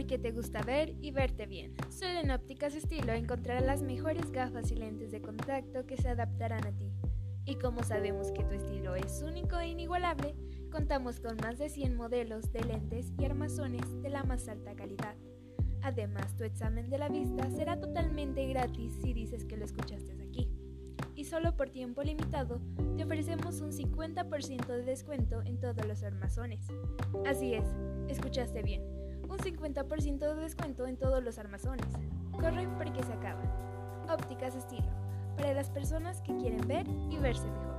porque te gusta ver y verte bien. Solo en Ópticas Estilo encontrarás las mejores gafas y lentes de contacto que se adaptarán a ti. Y como sabemos que tu estilo es único e inigualable, contamos con más de 100 modelos de lentes y armazones de la más alta calidad. Además, tu examen de la vista será totalmente gratis si dices que lo escuchaste aquí. Y solo por tiempo limitado te ofrecemos un 50% de descuento en todos los armazones. Así es, escuchaste bien, un 50% de descuento en todos los armazones. Corre porque se acaba. Ópticas estilo, para las personas que quieren ver y verse mejor.